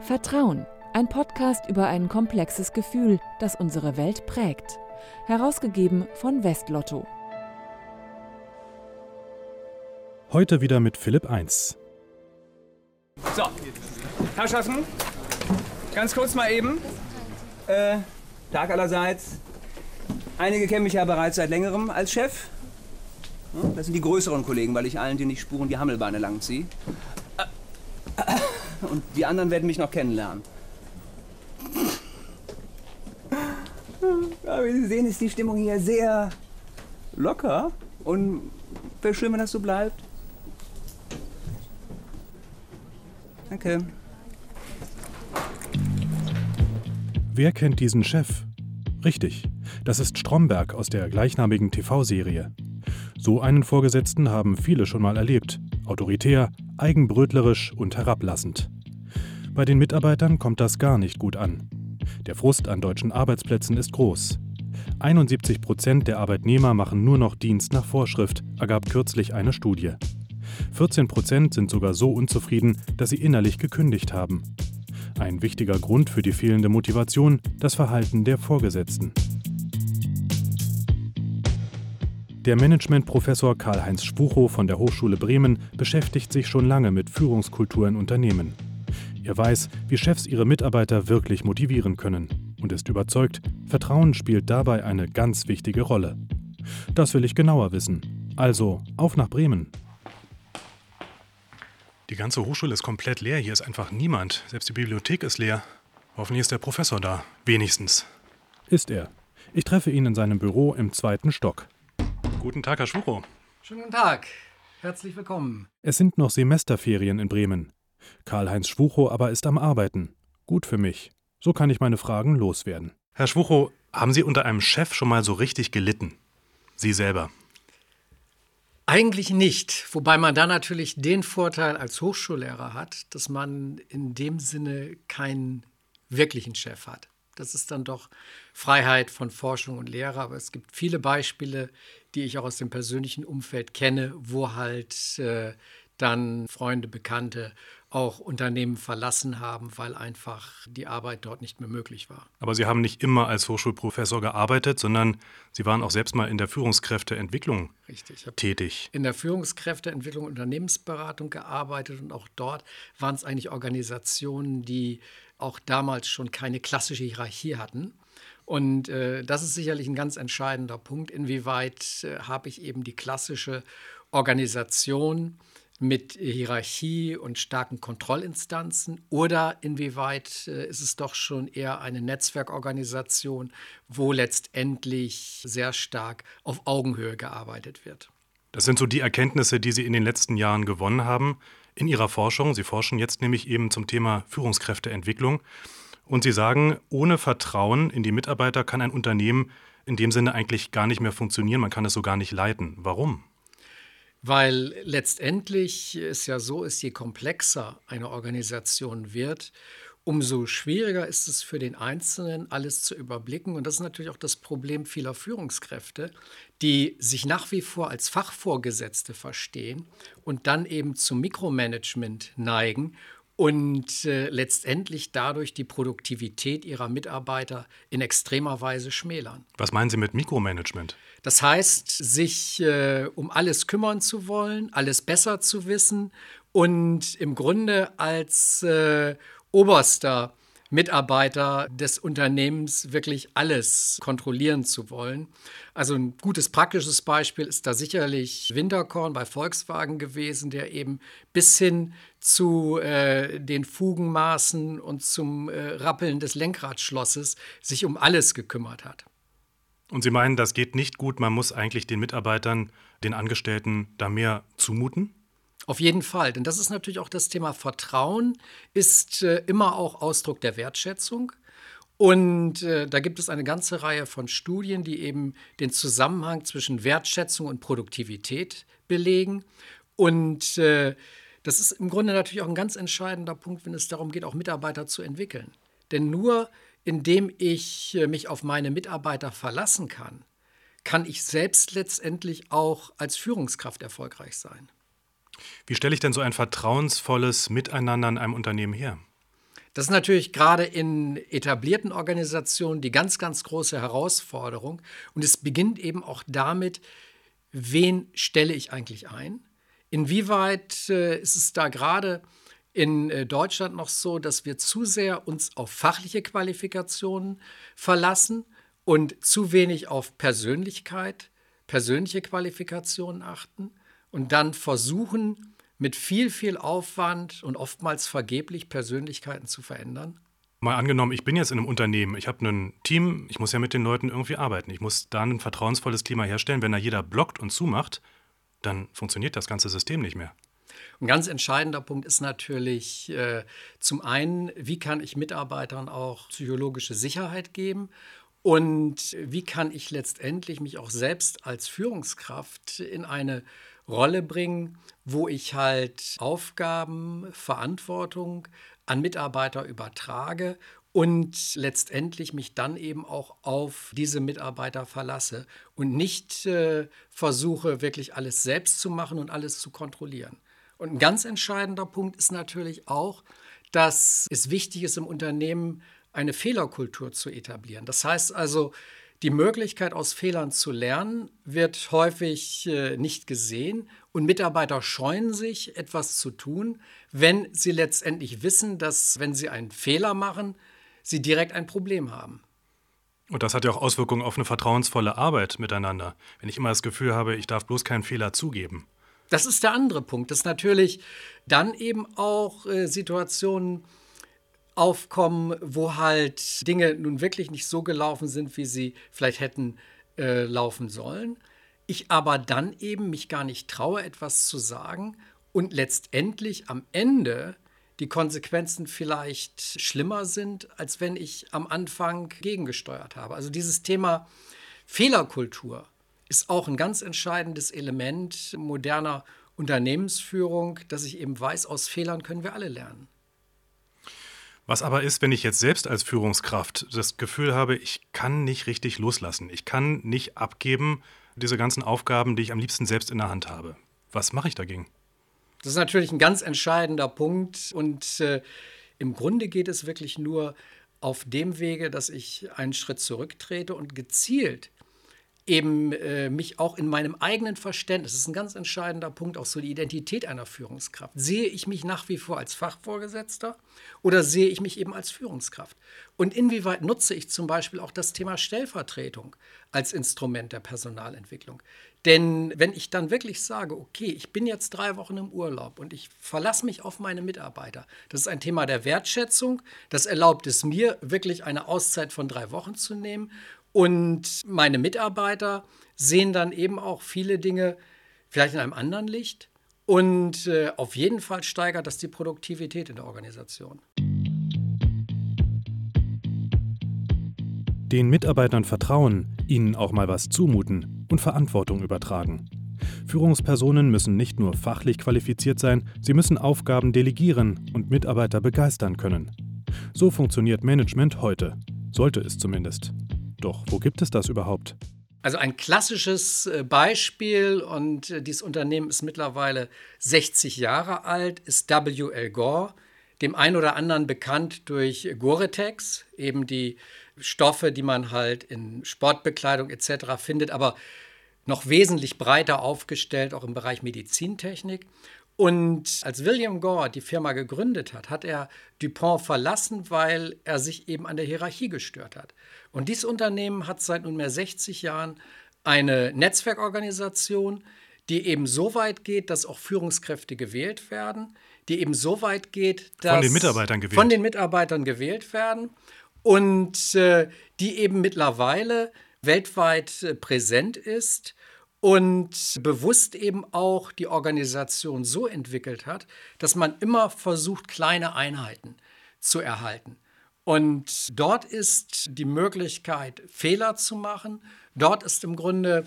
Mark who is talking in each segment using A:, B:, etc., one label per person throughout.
A: Vertrauen, ein Podcast über ein komplexes Gefühl, das unsere Welt prägt. Herausgegeben von Westlotto.
B: Heute wieder mit Philipp 1.
C: So, Herrschaften, ganz kurz mal eben. Äh, Tag allerseits. Einige kennen mich ja bereits seit längerem als Chef. Das sind die größeren Kollegen, weil ich allen, die nicht spuren, die Hammelbeine langziehe. Und die anderen werden mich noch kennenlernen. Ja, wie Sie sehen, ist die Stimmung hier sehr locker. Und wäre schön, wenn das so bleibt. Danke.
B: Wer kennt diesen Chef? Richtig, das ist Stromberg aus der gleichnamigen TV-Serie. So einen Vorgesetzten haben viele schon mal erlebt. Autoritär, eigenbrötlerisch und herablassend. Bei den Mitarbeitern kommt das gar nicht gut an. Der Frust an deutschen Arbeitsplätzen ist groß. 71 Prozent der Arbeitnehmer machen nur noch Dienst nach Vorschrift, ergab kürzlich eine Studie. 14 Prozent sind sogar so unzufrieden, dass sie innerlich gekündigt haben. Ein wichtiger Grund für die fehlende Motivation, das Verhalten der Vorgesetzten. Der Managementprofessor Karl-Heinz Spuchow von der Hochschule Bremen beschäftigt sich schon lange mit Führungskultur in Unternehmen. Er weiß, wie Chefs ihre Mitarbeiter wirklich motivieren können und ist überzeugt, Vertrauen spielt dabei eine ganz wichtige Rolle. Das will ich genauer wissen. Also, auf nach Bremen. Die ganze Hochschule ist komplett leer. Hier ist einfach niemand. Selbst die Bibliothek ist leer. Hoffentlich ist der Professor da. Wenigstens. Ist er. Ich treffe ihn in seinem Büro im zweiten Stock. Guten Tag, Herr Schwuchow.
D: Schönen guten Tag. Herzlich willkommen.
B: Es sind noch Semesterferien in Bremen. Karl-Heinz Schwuchow aber ist am Arbeiten. Gut für mich. So kann ich meine Fragen loswerden. Herr Schwuchow, haben Sie unter einem Chef schon mal so richtig gelitten? Sie selber.
D: Eigentlich nicht, wobei man da natürlich den Vorteil als Hochschullehrer hat, dass man in dem Sinne keinen wirklichen Chef hat. Das ist dann doch Freiheit von Forschung und Lehre, aber es gibt viele Beispiele, die ich auch aus dem persönlichen Umfeld kenne, wo halt äh, dann Freunde, Bekannte auch Unternehmen verlassen haben, weil einfach die Arbeit dort nicht mehr möglich war.
B: Aber Sie haben nicht immer als Hochschulprofessor gearbeitet, sondern Sie waren auch selbst mal in der Führungskräfteentwicklung
D: Richtig.
B: Tätig.
D: in der Führungskräfteentwicklung und Unternehmensberatung gearbeitet und auch dort waren es eigentlich Organisationen, die auch damals schon keine klassische Hierarchie hatten. Und äh, das ist sicherlich ein ganz entscheidender Punkt, inwieweit äh, habe ich eben die klassische Organisation mit Hierarchie und starken Kontrollinstanzen oder inwieweit äh, ist es doch schon eher eine Netzwerkorganisation, wo letztendlich sehr stark auf Augenhöhe gearbeitet wird.
B: Das sind so die Erkenntnisse, die Sie in den letzten Jahren gewonnen haben in Ihrer Forschung. Sie forschen jetzt nämlich eben zum Thema Führungskräfteentwicklung. Und Sie sagen, ohne Vertrauen in die Mitarbeiter kann ein Unternehmen in dem Sinne eigentlich gar nicht mehr funktionieren. Man kann es so gar nicht leiten. Warum?
D: Weil letztendlich es ja so ist, je komplexer eine Organisation wird, umso schwieriger ist es für den Einzelnen, alles zu überblicken. Und das ist natürlich auch das Problem vieler Führungskräfte, die sich nach wie vor als Fachvorgesetzte verstehen und dann eben zum Mikromanagement neigen und äh, letztendlich dadurch die Produktivität ihrer Mitarbeiter in extremer Weise schmälern.
B: Was meinen Sie mit Mikromanagement?
D: Das heißt, sich äh, um alles kümmern zu wollen, alles besser zu wissen und im Grunde als äh, oberster Mitarbeiter des Unternehmens wirklich alles kontrollieren zu wollen. Also ein gutes praktisches Beispiel ist da sicherlich Winterkorn bei Volkswagen gewesen, der eben bis hin zu äh, den Fugenmaßen und zum äh, Rappeln des Lenkradschlosses sich um alles gekümmert hat.
B: Und Sie meinen, das geht nicht gut, man muss eigentlich den Mitarbeitern, den Angestellten da mehr zumuten?
D: Auf jeden Fall, denn das ist natürlich auch das Thema Vertrauen, ist äh, immer auch Ausdruck der Wertschätzung. Und äh, da gibt es eine ganze Reihe von Studien, die eben den Zusammenhang zwischen Wertschätzung und Produktivität belegen. Und äh, das ist im Grunde natürlich auch ein ganz entscheidender Punkt, wenn es darum geht, auch Mitarbeiter zu entwickeln. Denn nur indem ich äh, mich auf meine Mitarbeiter verlassen kann, kann ich selbst letztendlich auch als Führungskraft erfolgreich sein.
B: Wie stelle ich denn so ein vertrauensvolles Miteinander in einem Unternehmen her?
D: Das ist natürlich gerade in etablierten Organisationen die ganz, ganz große Herausforderung. Und es beginnt eben auch damit, wen stelle ich eigentlich ein? Inwieweit äh, ist es da gerade in äh, Deutschland noch so, dass wir zu sehr uns auf fachliche Qualifikationen verlassen und zu wenig auf Persönlichkeit, persönliche Qualifikationen achten und dann versuchen, mit viel, viel Aufwand und oftmals vergeblich Persönlichkeiten zu verändern?
B: Mal angenommen, ich bin jetzt in einem Unternehmen, ich habe ein Team, ich muss ja mit den Leuten irgendwie arbeiten. Ich muss da ein vertrauensvolles Klima herstellen. Wenn da jeder blockt und zumacht, dann funktioniert das ganze System nicht mehr.
D: Ein ganz entscheidender Punkt ist natürlich äh, zum einen, wie kann ich Mitarbeitern auch psychologische Sicherheit geben und wie kann ich letztendlich mich auch selbst als Führungskraft in eine Rolle bringen, wo ich halt Aufgaben, Verantwortung an Mitarbeiter übertrage und letztendlich mich dann eben auch auf diese Mitarbeiter verlasse und nicht äh, versuche, wirklich alles selbst zu machen und alles zu kontrollieren. Und ein ganz entscheidender Punkt ist natürlich auch, dass es wichtig ist, im Unternehmen eine Fehlerkultur zu etablieren. Das heißt also, die Möglichkeit, aus Fehlern zu lernen, wird häufig äh, nicht gesehen und Mitarbeiter scheuen sich, etwas zu tun, wenn sie letztendlich wissen, dass, wenn sie einen Fehler machen, sie direkt ein Problem haben.
B: Und das hat ja auch Auswirkungen auf eine vertrauensvolle Arbeit miteinander. Wenn ich immer das Gefühl habe, ich darf bloß keinen Fehler zugeben.
D: Das ist der andere Punkt, dass natürlich dann eben auch äh, Situationen aufkommen, wo halt Dinge nun wirklich nicht so gelaufen sind, wie sie vielleicht hätten äh, laufen sollen. Ich aber dann eben mich gar nicht traue, etwas zu sagen und letztendlich am Ende die Konsequenzen vielleicht schlimmer sind, als wenn ich am Anfang gegengesteuert habe. Also dieses Thema Fehlerkultur ist auch ein ganz entscheidendes Element moderner Unternehmensführung, dass ich eben weiß, aus Fehlern können wir alle lernen.
B: Was aber ist, wenn ich jetzt selbst als Führungskraft das Gefühl habe, ich kann nicht richtig loslassen, ich kann nicht abgeben diese ganzen Aufgaben, die ich am liebsten selbst in der Hand habe. Was mache ich dagegen?
D: Das ist natürlich ein ganz entscheidender Punkt und äh, im Grunde geht es wirklich nur auf dem Wege, dass ich einen Schritt zurücktrete und gezielt eben äh, mich auch in meinem eigenen Verständnis, das ist ein ganz entscheidender Punkt, auch so die Identität einer Führungskraft. Sehe ich mich nach wie vor als Fachvorgesetzter oder sehe ich mich eben als Führungskraft? Und inwieweit nutze ich zum Beispiel auch das Thema Stellvertretung als Instrument der Personalentwicklung? Denn wenn ich dann wirklich sage, okay, ich bin jetzt drei Wochen im Urlaub und ich verlasse mich auf meine Mitarbeiter, das ist ein Thema der Wertschätzung, das erlaubt es mir, wirklich eine Auszeit von drei Wochen zu nehmen und meine Mitarbeiter sehen dann eben auch viele Dinge vielleicht in einem anderen Licht. Und äh, auf jeden Fall steigert das die Produktivität in der Organisation.
B: Den Mitarbeitern vertrauen, ihnen auch mal was zumuten und Verantwortung übertragen. Führungspersonen müssen nicht nur fachlich qualifiziert sein, sie müssen Aufgaben delegieren und Mitarbeiter begeistern können. So funktioniert Management heute, sollte es zumindest. Doch wo gibt es das überhaupt?
D: Also ein klassisches äh, Beispiel, und äh, dieses Unternehmen ist mittlerweile 60 Jahre alt, ist WL Gore, dem einen oder anderen bekannt durch Gore-Tex, eben die Stoffe, die man halt in Sportbekleidung etc. findet, aber noch wesentlich breiter aufgestellt, auch im Bereich Medizintechnik. Und als William Gore die Firma gegründet hat, hat er Dupont verlassen, weil er sich eben an der Hierarchie gestört hat. Und dieses Unternehmen hat seit nunmehr 60 Jahren eine Netzwerkorganisation, die eben so weit geht, dass auch Führungskräfte gewählt werden, die eben so weit geht, dass
B: von den Mitarbeitern gewählt,
D: von den Mitarbeitern gewählt werden und äh, die eben mittlerweile weltweit äh, präsent ist und bewusst eben auch die Organisation so entwickelt hat, dass man immer versucht, kleine Einheiten zu erhalten. Und dort ist die Möglichkeit, Fehler zu machen. Dort ist im Grunde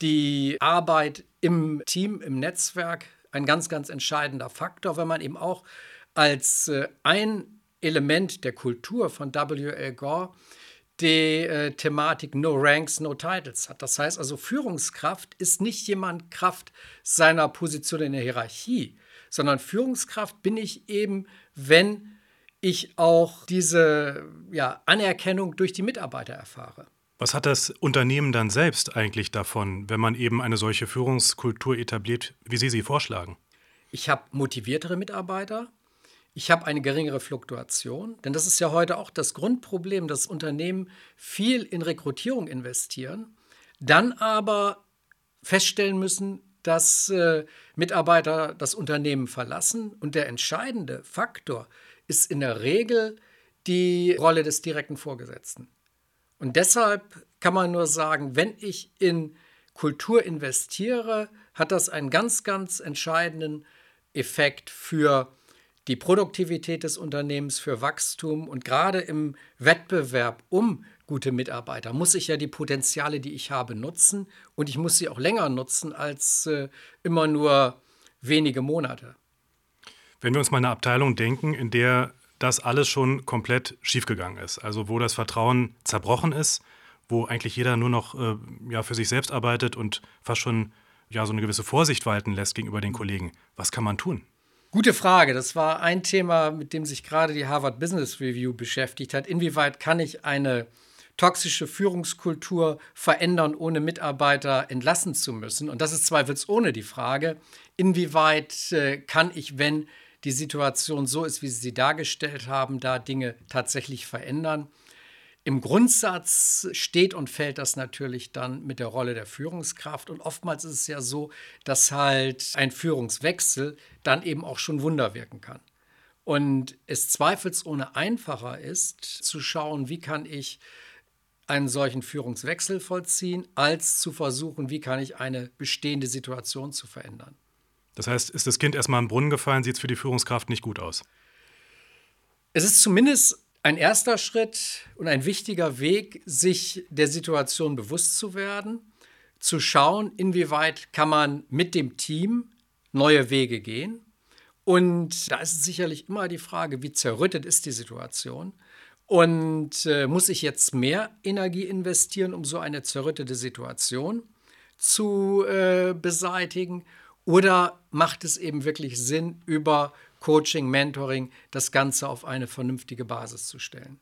D: die Arbeit im Team, im Netzwerk ein ganz, ganz entscheidender Faktor, wenn man eben auch als äh, ein Element der Kultur von W.L. Gore die äh, Thematik No Ranks, No Titles hat. Das heißt also, Führungskraft ist nicht jemand Kraft seiner Position in der Hierarchie, sondern Führungskraft bin ich eben, wenn ich auch diese ja, Anerkennung durch die Mitarbeiter erfahre.
B: Was hat das Unternehmen dann selbst eigentlich davon, wenn man eben eine solche Führungskultur etabliert, wie Sie sie vorschlagen?
D: Ich habe motiviertere Mitarbeiter. Ich habe eine geringere Fluktuation, denn das ist ja heute auch das Grundproblem, dass Unternehmen viel in Rekrutierung investieren, dann aber feststellen müssen, dass äh, Mitarbeiter das Unternehmen verlassen. Und der entscheidende Faktor ist in der Regel die Rolle des direkten Vorgesetzten. Und deshalb kann man nur sagen, wenn ich in Kultur investiere, hat das einen ganz, ganz entscheidenden Effekt für die Produktivität des Unternehmens, für Wachstum und gerade im Wettbewerb um gute Mitarbeiter muss ich ja die Potenziale, die ich habe, nutzen und ich muss sie auch länger nutzen als äh, immer nur wenige Monate.
B: Wenn wir uns mal eine Abteilung denken, in der das alles schon komplett schiefgegangen ist, also wo das Vertrauen zerbrochen ist, wo eigentlich jeder nur noch äh, ja, für sich selbst arbeitet und fast schon ja, so eine gewisse Vorsicht walten lässt gegenüber den Kollegen, was kann man tun?
D: Gute Frage. Das war ein Thema, mit dem sich gerade die Harvard Business Review beschäftigt hat. Inwieweit kann ich eine toxische Führungskultur verändern, ohne Mitarbeiter entlassen zu müssen? Und das ist zweifelsohne die Frage, inwieweit äh, kann ich, wenn die Situation so ist, wie Sie sie dargestellt haben, da Dinge tatsächlich verändern? Im Grundsatz steht und fällt das natürlich dann mit der Rolle der Führungskraft. Und oftmals ist es ja so, dass halt ein Führungswechsel dann eben auch schon Wunder wirken kann. Und es zweifelsohne einfacher ist, zu schauen, wie kann ich einen solchen Führungswechsel vollziehen, als zu versuchen, wie kann ich eine bestehende Situation zu verändern.
B: Das heißt, ist das Kind erstmal im Brunnen gefallen, sieht es für die Führungskraft nicht gut aus?
D: Es ist zumindest ein erster Schritt und ein wichtiger Weg, sich der Situation bewusst zu werden, zu schauen, inwieweit kann man mit dem Team neue Wege gehen. Und da ist sicherlich immer die Frage, wie zerrüttet ist die Situation und äh, muss ich jetzt mehr Energie investieren, um so eine zerrüttete Situation zu äh, beseitigen? Oder macht es eben wirklich Sinn, über Coaching, Mentoring, das Ganze auf eine vernünftige Basis zu stellen.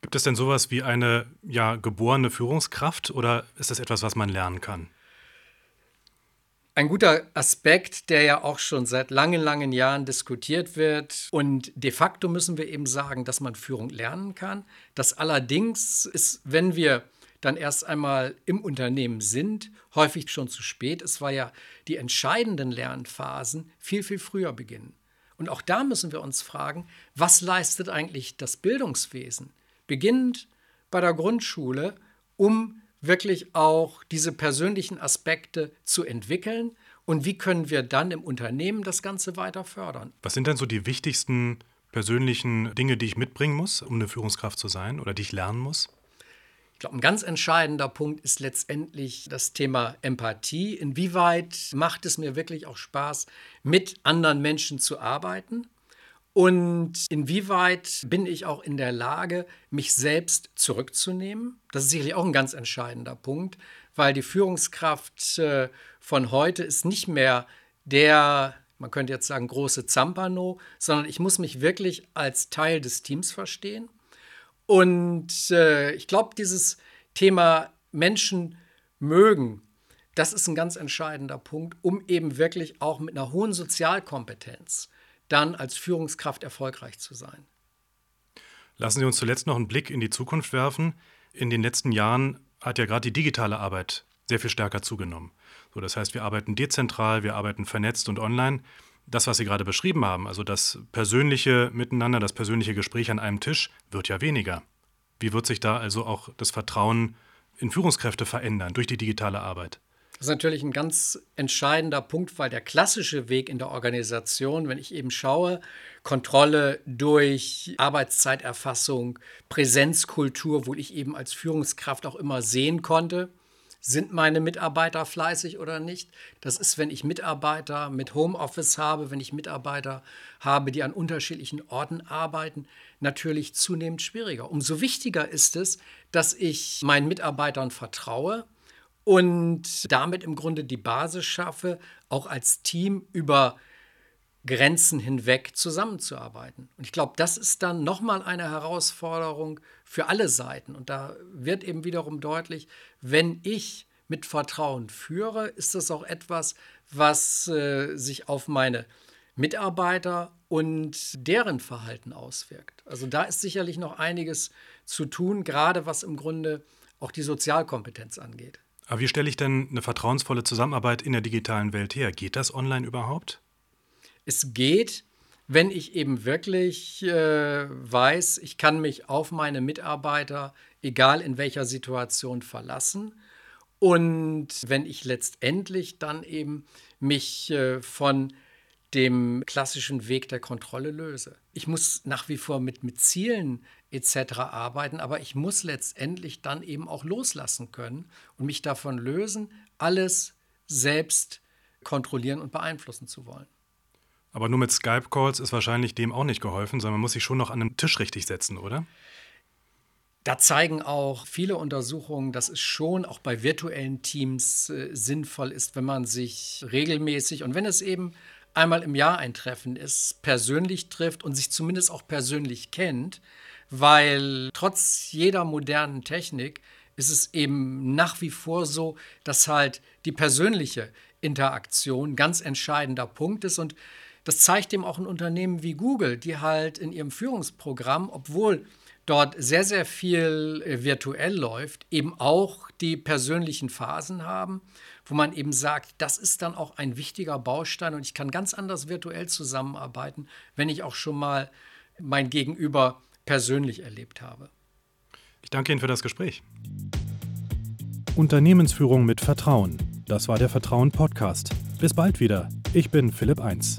B: Gibt es denn sowas wie eine ja, geborene Führungskraft oder ist das etwas, was man lernen kann?
D: Ein guter Aspekt, der ja auch schon seit langen, langen Jahren diskutiert wird. Und de facto müssen wir eben sagen, dass man Führung lernen kann. Das allerdings ist, wenn wir dann erst einmal im Unternehmen sind, häufig schon zu spät. Es war ja die entscheidenden Lernphasen viel, viel früher beginnen. Und auch da müssen wir uns fragen, was leistet eigentlich das Bildungswesen, beginnend bei der Grundschule, um wirklich auch diese persönlichen Aspekte zu entwickeln und wie können wir dann im Unternehmen das Ganze weiter fördern.
B: Was sind denn so die wichtigsten persönlichen Dinge, die ich mitbringen muss, um eine Führungskraft zu sein oder die ich lernen muss?
D: Ich glaube, ein ganz entscheidender Punkt ist letztendlich das Thema Empathie. Inwieweit macht es mir wirklich auch Spaß, mit anderen Menschen zu arbeiten? Und inwieweit bin ich auch in der Lage, mich selbst zurückzunehmen? Das ist sicherlich auch ein ganz entscheidender Punkt, weil die Führungskraft äh, von heute ist nicht mehr der, man könnte jetzt sagen, große Zampano, sondern ich muss mich wirklich als Teil des Teams verstehen. Und äh, ich glaube, dieses Thema Menschen mögen, das ist ein ganz entscheidender Punkt, um eben wirklich auch mit einer hohen Sozialkompetenz dann als Führungskraft erfolgreich zu sein.
B: Lassen Sie uns zuletzt noch einen Blick in die Zukunft werfen. In den letzten Jahren hat ja gerade die digitale Arbeit sehr viel stärker zugenommen. So, das heißt, wir arbeiten dezentral, wir arbeiten vernetzt und online das, was Sie gerade beschrieben haben, also das persönliche Miteinander, das persönliche Gespräch an einem Tisch, wird ja weniger. Wie wird sich da also auch das Vertrauen in Führungskräfte verändern durch die digitale Arbeit?
D: Das ist natürlich ein ganz entscheidender Punkt, weil der klassische Weg in der Organisation, wenn ich eben schaue, Kontrolle durch Arbeitszeiterfassung, Präsenzkultur, wo ich eben als Führungskraft auch immer sehen konnte, sind meine Mitarbeiter fleißig oder nicht? Das ist, wenn ich Mitarbeiter mit Homeoffice habe, wenn ich Mitarbeiter habe, die an unterschiedlichen Orten arbeiten, natürlich zunehmend schwieriger. Umso wichtiger ist es, dass ich meinen Mitarbeitern vertraue und damit im Grunde die Basis schaffe, auch als Team über Grenzen hinweg zusammenzuarbeiten. Und ich glaube, das ist dann nochmal eine Herausforderung für alle Seiten. Und da wird eben wiederum deutlich, wenn ich mit Vertrauen führe, ist das auch etwas, was äh, sich auf meine Mitarbeiter und deren Verhalten auswirkt. Also da ist sicherlich noch einiges zu tun, gerade was im Grunde auch die Sozialkompetenz angeht.
B: Aber wie stelle ich denn eine vertrauensvolle Zusammenarbeit in der digitalen Welt her? Geht das online überhaupt?
D: Es geht, wenn ich eben wirklich äh, weiß, ich kann mich auf meine Mitarbeiter, egal in welcher Situation, verlassen. Und wenn ich letztendlich dann eben mich äh, von dem klassischen Weg der Kontrolle löse. Ich muss nach wie vor mit, mit Zielen etc. arbeiten, aber ich muss letztendlich dann eben auch loslassen können und mich davon lösen, alles selbst kontrollieren und beeinflussen zu wollen.
B: Aber nur mit Skype-Calls ist wahrscheinlich dem auch nicht geholfen, sondern man muss sich schon noch an einem Tisch richtig setzen, oder?
D: Da zeigen auch viele Untersuchungen, dass es schon auch bei virtuellen Teams äh, sinnvoll ist, wenn man sich regelmäßig und wenn es eben einmal im Jahr ein Treffen ist, persönlich trifft und sich zumindest auch persönlich kennt, weil trotz jeder modernen Technik ist es eben nach wie vor so, dass halt die persönliche Interaktion ganz entscheidender Punkt ist und das zeigt eben auch ein Unternehmen wie Google, die halt in ihrem Führungsprogramm, obwohl dort sehr, sehr viel äh, virtuell läuft, eben auch die persönlichen Phasen haben, wo man eben sagt, das ist dann auch ein wichtiger Baustein und ich kann ganz anders virtuell zusammenarbeiten, wenn ich auch schon mal mein Gegenüber persönlich erlebt habe.
B: Ich danke Ihnen für das Gespräch. Unternehmensführung mit Vertrauen. Das war der Vertrauen Podcast. Bis bald wieder. Ich bin Philipp Eins.